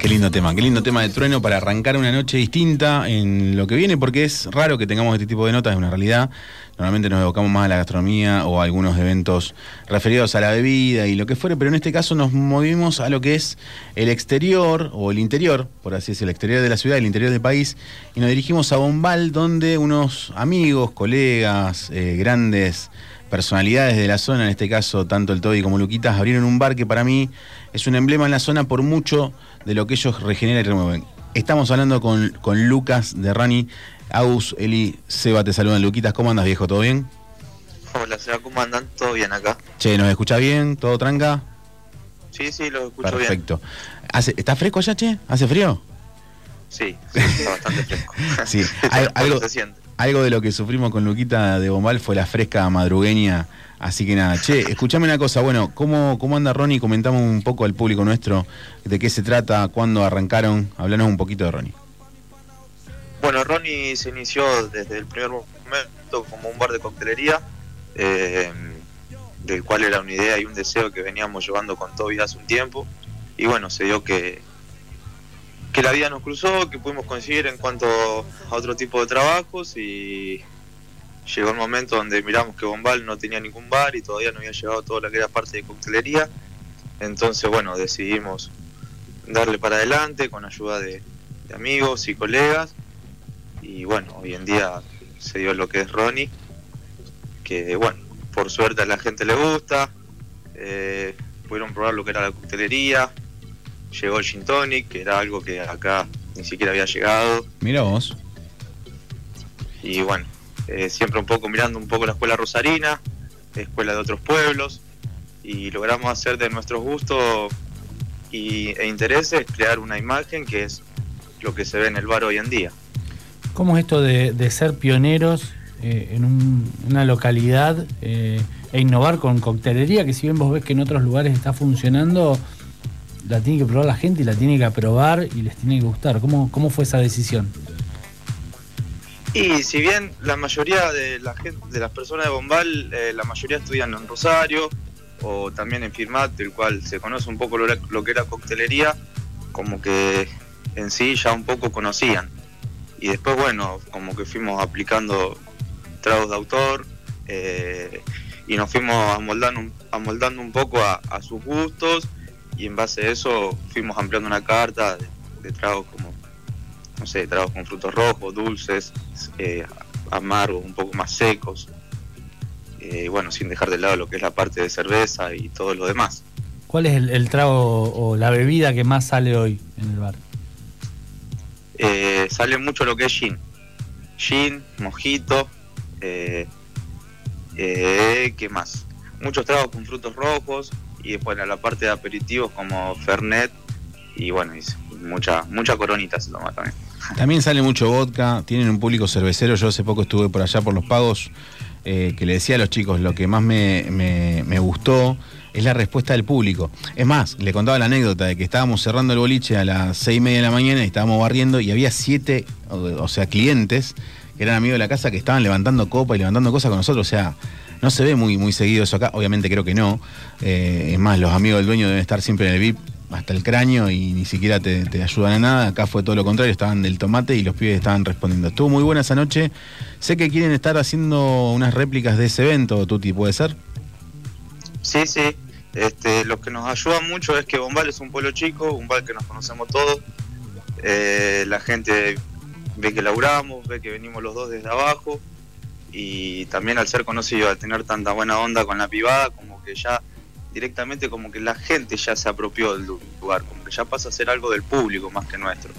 Qué lindo tema, qué lindo tema de trueno para arrancar una noche distinta en lo que viene, porque es raro que tengamos este tipo de notas, es una realidad. Normalmente nos evocamos más a la gastronomía o a algunos eventos referidos a la bebida y lo que fuere, pero en este caso nos movimos a lo que es el exterior o el interior, por así decirlo, el exterior de la ciudad, el interior del país, y nos dirigimos a Bombal, donde unos amigos, colegas, eh, grandes personalidades de la zona, en este caso tanto el Toby como Luquitas, abrieron un bar que para mí es un emblema en la zona por mucho de lo que ellos regeneran y remueven. Estamos hablando con, con Lucas de Rani. Agus, Eli, Seba, te saludan. Luquitas, ¿cómo andas, viejo? ¿Todo bien? Hola, Seba, ¿cómo andan? ¿Todo bien acá? Che, ¿nos escucha bien? ¿Todo tranca? Sí, sí, lo escucho bien. Perfecto. ¿Está fresco allá, che? ¿Hace frío? Sí, está bastante fresco. sí, algo, se siente algo de lo que sufrimos con Luquita de Bombal fue la fresca madrugueña. Así que nada, che, escuchame una cosa, bueno, ¿cómo, cómo anda Ronnie? Comentamos un poco al público nuestro de qué se trata, cuándo arrancaron, hablanos un poquito de Ronnie. Bueno, Ronnie se inició desde el primer momento como un bar de coctelería, eh, del cual era una idea y un deseo que veníamos llevando con Toby hace un tiempo. Y bueno, se dio que, que la vida nos cruzó, que pudimos conseguir en cuanto a otro tipo de trabajos y llegó el momento donde miramos que Bombal no tenía ningún bar y todavía no había llegado toda la que parte de coctelería. Entonces, bueno, decidimos darle para adelante con ayuda de, amigos y colegas. Y bueno, hoy en día se dio lo que es Ronnie, que bueno, por suerte a la gente le gusta. Eh, pudieron probar lo que era la coctelería, llegó el Gin Tonic, que era algo que acá ni siquiera había llegado. Mira vos. Y bueno, eh, siempre un poco mirando un poco la escuela rosarina, escuela de otros pueblos, y logramos hacer de nuestros gustos y, e intereses crear una imagen que es lo que se ve en el bar hoy en día. ¿Cómo es esto de, ser pioneros eh, en una localidad eh, e innovar con coctelería, que si bien vos ves que en otros lugares está funcionando, la tiene que probar la gente y la tiene que aprobar y les tiene que gustar. ¿Cómo, cómo fue esa decisión? Y si bien la mayoría de la gente, de las personas de Bombal, eh, la mayoría estudian en Rosario o también en Firmat, del cual se conoce un poco lo, que era coctelería, como que en sí ya un poco conocían. Y después, bueno, como que fuimos aplicando tragos de autor eh, y nos fuimos amoldando, amoldando un poco a sus gustos y en base a eso fuimos ampliando una carta de, tragos como, no sé, tragos con frutos rojos, dulces, eh, amargos, un poco más secos. Eh, bueno, sin dejar de lado lo que es la parte de cerveza y todo lo demás. ¿Cuál es el, trago o la bebida que más sale hoy en el bar? Eh, sale mucho lo que es gin. Gin, mojito, eh, ¿qué más? Muchos tragos con frutos rojos, y después la parte de aperitivos como Fernet y bueno, mucha, mucha coronita se toma también. También sale mucho vodka, tienen un público cervecero, yo hace poco estuve por allá por los pagos, eh, que le decía a los chicos, lo que más me, me, gustó es la respuesta del público. Es más, le contaba la anécdota de que estábamos cerrando el boliche a las seis y media de la mañana y estábamos barriendo y había siete, o sea, clientes que eran amigos de la casa que estaban levantando copa y levantando cosas con nosotros, o sea, no se ve muy, muy seguido eso acá, obviamente creo que no. Eh, es más, los amigos del dueño deben estar siempre en el VIP hasta el cráneo y ni siquiera te, ayudan a nada. Acá fue todo lo contrario, estaban del tomate y los pibes estaban respondiendo. Estuvo muy buena esa noche. Sé que quieren estar haciendo unas réplicas de ese evento, Tuti, ¿puede ser? Sí, sí. Este, lo que nos ayuda mucho es que Bombal es un pueblo chico, un bar que nos conocemos todos. Eh, la gente ve que laburamos, ve que venimos los dos desde abajo y también al ser conocido, al tener tanta buena onda con la pibada, como que ya directamente como que la gente ya se apropió del lugar, como que ya pasa a ser algo del público más que nuestro.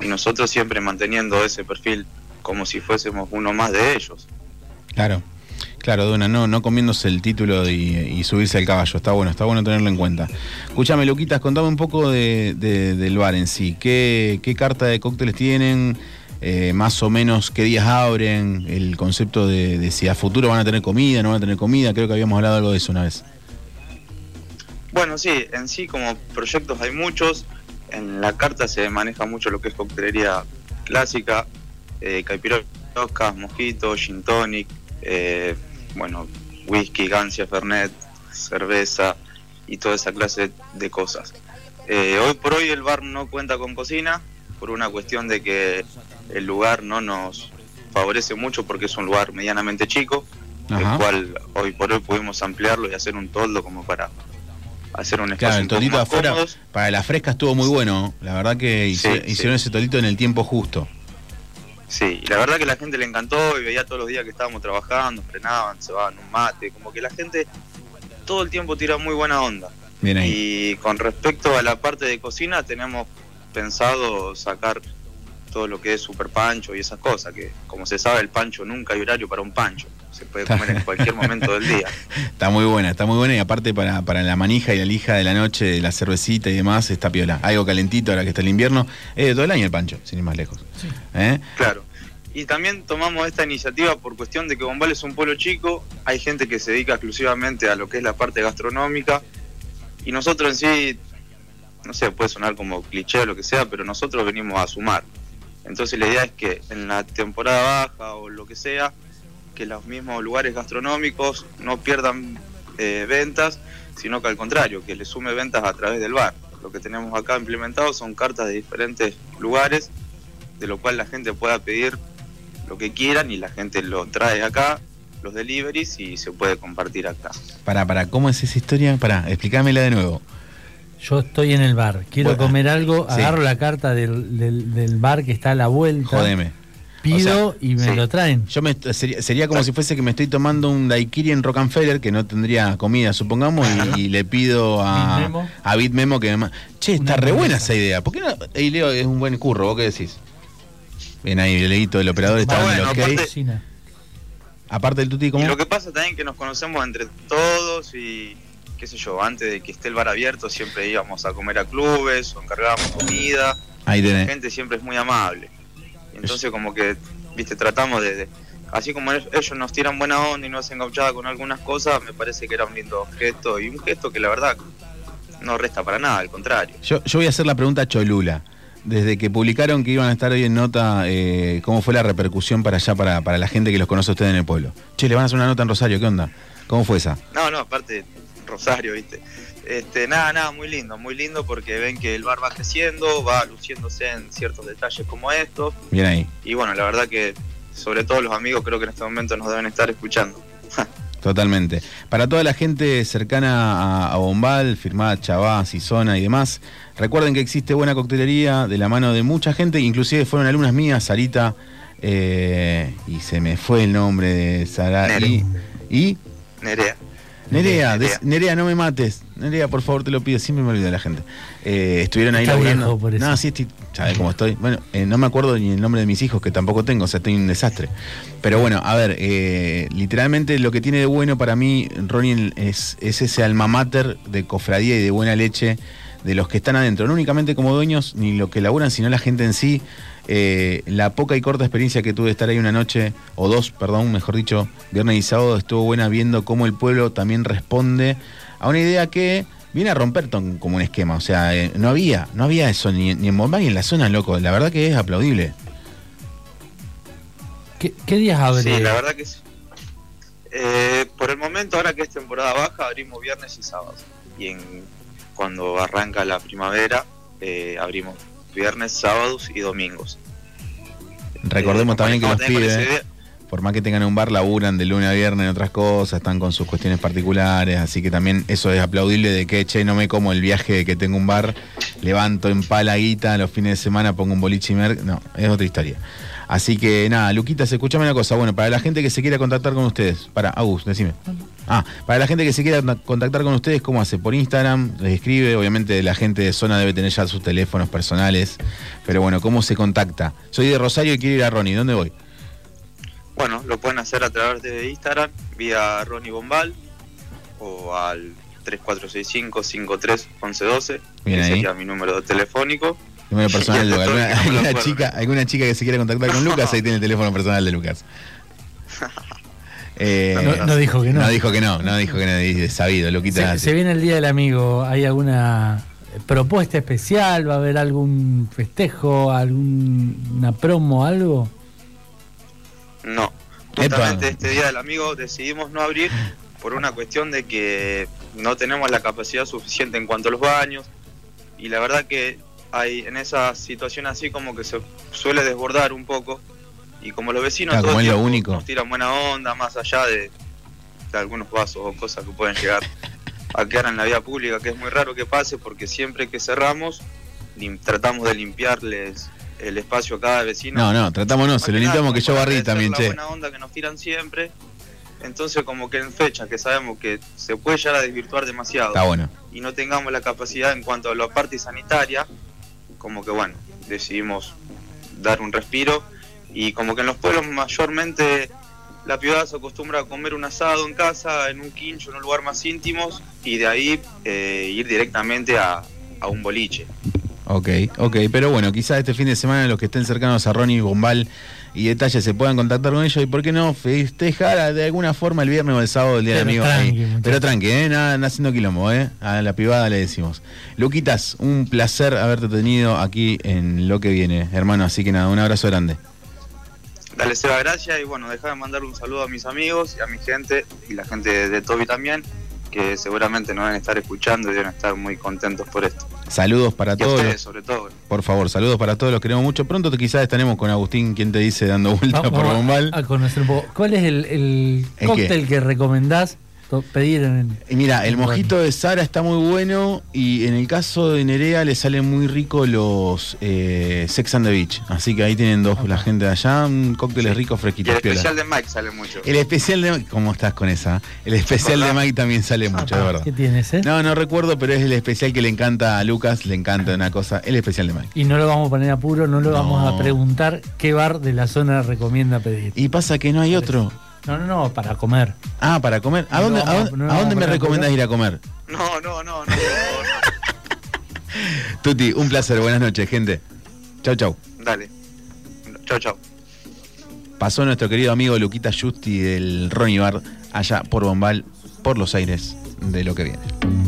Y nosotros siempre manteniendo ese perfil como si fuésemos uno más de ellos. Claro. Claro, Duna, no, no comiéndose el título y, subirse al caballo. Está bueno, está bueno tenerlo en cuenta. Escúchame, Luquitas, contame un poco de, del bar en sí. ¿Qué, ¿Qué carta de cócteles tienen? Eh, más o menos qué días abren, el concepto de, si a futuro van a tener comida, no van a tener comida, creo que habíamos hablado algo de eso una vez. Bueno, sí, en sí como proyectos hay muchos, en la carta se maneja mucho lo que es coctelería clásica, eh, caipiroscas, mosquitos, gin tonic, eh, bueno, whisky, gancia, fernet, cerveza y toda esa clase de cosas. Eh, hoy por hoy el bar no cuenta con cocina por una cuestión de que el lugar no nos favorece mucho porque es un lugar medianamente chico, el cual hoy por hoy pudimos ampliarlo y hacer un toldo como para hacer un espacio claro, el afuera para la fresca estuvo muy bueno. La verdad que hicieron ese tolito en el tiempo justo. Sí y la verdad que la gente le encantó y veía todos los días que estábamos trabajando frenaban se van un mate como que la gente todo el tiempo tira muy buena onda. Bien ahí. y con respecto a la parte de cocina tenemos pensado sacar todo lo que es super pancho y esas cosas, que como se sabe el pancho nunca hay horario para un pancho, se puede comer en cualquier momento del día. Está muy buena, está muy buena y aparte para, para la manija y la lija de la noche, la cervecita y demás, está piola. Algo calentito ahora que está el invierno, es de todo el año el pancho, sin ir más lejos. ¿Eh? Claro. Y también tomamos esta iniciativa por cuestión de que Bombal es un pueblo chico, hay gente que se dedica exclusivamente a lo que es la parte gastronómica y nosotros en sí, no sé, puede sonar como cliché o lo que sea, pero nosotros venimos a sumar. Entonces la idea es que en la temporada baja o lo que sea, que los mismos lugares gastronómicos no pierdan eh, ventas, sino que al contrario, que le sume ventas a través del bar. Lo que tenemos acá implementado son cartas de diferentes lugares, de lo cual la gente pueda pedir lo que quieran y la gente lo trae acá, los deliveries y se puede compartir acá. Para, para, ¿cómo es esa historia? Para, explícamela de nuevo. Yo estoy en el bar, quiero comer algo, agarro la carta del, del, bar que está a la vuelta. Jodeme. Pido y me lo traen. Yo me, sería, como si fuese que me estoy tomando un daiquiri en Rockefeller que no tendría comida, supongamos, y, le pido a Bitmemo, a Bitmemo que me Che, está re buena esa idea. ¿Por qué no? Leo es un buen curro, ¿vos qué decís? Bien ahí, el leíto del operador está, bueno, aparte, aparte del tuti, ¿cómo? Y lo que pasa también que nos conocemos entre todos y qué sé yo, antes de que esté el bar abierto siempre íbamos a comer a clubes o encargábamos comida. Ahí La gente siempre es muy amable. entonces como que, viste, tratamos de, así como ellos nos tiran buena onda y nos hacen gauchada con algunas cosas, me parece que era un lindo gesto y un gesto que la verdad no resta para nada, al contrario. Yo, yo voy a hacer la pregunta a Cholula. Desde que publicaron que iban a estar hoy en nota, eh, ¿cómo fue la repercusión para allá, para, para la gente que los conoce a ustedes en el pueblo? Che, le van a hacer una nota en Rosario, ¿qué onda? ¿Cómo fue esa? No, no, aparte, Rosario, ¿viste? Este, nada, nada, muy lindo, muy lindo porque ven que el bar va creciendo, va luciéndose en ciertos detalles como estos. Bien ahí. Y bueno, la verdad que sobre todo los amigos creo que en este momento nos deben estar escuchando. Totalmente. Para toda la gente cercana a, Bombal, firmada Chavás y Zona y demás, recuerden que existe buena coctelería de la mano de mucha gente, inclusive fueron alumnas mías, Sarita, eh, y se me fue el nombre de Sara. Y, y Nerea. Nerea, Nerea. no me mates. Nerea, por favor, te lo pido. Siempre me olvido de la gente. Eh, estuvieron ahí laburando. No, sí, estoy, ¿sabes cómo estoy? Bueno, eh, no me acuerdo ni el nombre de mis hijos, que tampoco tengo, o sea, estoy un desastre. Pero bueno, a ver, eh, literalmente lo que tiene de bueno para mí, Ronnie, es, es ese alma mater de cofradía y de buena leche de los que están adentro, no únicamente como dueños ni lo que laburan, sino la gente en sí. Eh, la poca y corta experiencia que tuve de estar ahí una noche, o dos, perdón, mejor dicho, viernes y sábado, estuvo buena viendo cómo el pueblo también responde a una idea que viene a romper como un esquema. O sea, eh, no había, no había eso ni, en Bombay ni en la zona, loco. La verdad que es aplaudible. ¿Qué, días abre? Sí, la verdad que sí. Eh, por el momento, ahora que es temporada baja, abrimos viernes y sábados. Y en, cuando arranca la primavera, abrimos viernes, sábados y domingos. Recordemos también que los pibes, por más que tengan un bar, laburan de lunes a viernes en otras cosas, están con sus cuestiones particulares, así que también eso es aplaudible de que, che, no me como el viaje de que tengo un bar, levanto en palaguita los fines de semana, pongo un boliche y mer... No, es otra historia. Así que nada, Luquitas, escúchame una cosa. Bueno, para la gente que se quiera contactar con ustedes, para, Agus, decime. Ah, para la gente que se quiera contactar con ustedes, ¿cómo hace? Por Instagram, les escribe, obviamente la gente de zona debe tener ya sus teléfonos personales, pero bueno, ¿cómo se contacta? Soy de Rosario y quiero ir a Ronnie, ¿dónde voy? Bueno, lo pueden hacer a través de Instagram, vía Ronnie Bombal, o al 3465-5311, que sería mi número telefónico. Número personal de Lucas. ¿Alguna, chica, ¿Alguna chica que se quiera contactar con Lucas? Ahí tiene el teléfono personal de Lucas. Eh, no, dijo que no. No dijo que no, no dijo que no, sabido, Luquita. Se, se, viene el Día del Amigo, ¿hay alguna propuesta especial? ¿Va a haber algún festejo, alguna promo, algo? No, justamente este Día del Amigo decidimos no abrir por una cuestión de que no tenemos la capacidad suficiente en cuanto a los baños y la verdad que hay en esa situación así como que se suele desbordar un poco y como los vecinos Claro, todo como el es lo tiempo único. nos tiran buena onda más allá de, de algunos vasos o cosas que pueden llegar a quedar en la vía pública que es muy raro que pase porque siempre que cerramos lim- tratamos de limpiarles el espacio a cada vecino No, no, tratamos no, se lo limpiamos que yo barrí también, la che. buena onda que nos tiran siempre. Entonces, como que en fechas que sabemos que se puede llegar a desvirtuar demasiado Está bueno. y no tengamos la capacidad en cuanto a la parte sanitaria, como que bueno, decidimos dar un respiro y como que en los pueblos mayormente la piedad se acostumbra a comer un asado en casa, en un quincho, en un lugar más íntimos y de ahí eh, ir directamente a, a un boliche. Ok, ok, pero bueno, quizás este fin de semana los que estén cercanos a Ronnie Bombal y Detalles se puedan contactar con ellos y por qué no festejar de alguna forma el viernes o el sábado el día del Pero amigo. tranqui, pero tranqui, ¿eh? nada, nada haciendo quilombo, ¿eh? a la privada le decimos. Luquitas, un placer haberte tenido aquí en lo que viene, hermano, así que nada, un abrazo grande. Dale, Seba, gracias y bueno, deja de mandar un saludo a mis amigos y a mi gente y la gente de, de Toby también, que seguramente nos van a estar escuchando y deben estar muy contentos por esto. Saludos para Y todos. ustedes los- sobre todo. por favor, saludos para todos, los queremos mucho. Pronto quizás estaremos con Agustín, quien te dice, dando vuelta Vamos por Bombal. a conocer un poco. ¿Cuál es el, el ¿El cóctel que recomendás pedir en Y mira, el Bueno. mojito de Sara está muy bueno y en el caso de Nerea le salen muy ricos los eh, Sex and the Beach. Así que ahí tienen dos, la gente de allá, un cócteles ricos, Y fresquitos, el piola. especial de Mike sale mucho. El especial de ¿Cómo estás con esa? El especial de. Mike también sale mucho, de verdad. ¿Qué tienes, eh? No, no recuerdo, pero es el especial que le encanta a Lucas, le encanta una cosa, el especial de Mike. Y no lo vamos a poner a puro, no lo No. vamos a preguntar qué bar de la zona recomienda pedir. Y pasa que no hay otro. No, no, no, para comer. Ah, para comer. ¿A dónde, a dónde, no a vamos dónde a me recomendás ir a comer? No, no, no, no. no, Tuti, un placer, buenas noches, gente. Chau, chau. Dale. Chao, chao. Pasó nuestro querido amigo Luquita Justi del Ronnie Bar allá por Bombal, por los aires de lo que viene.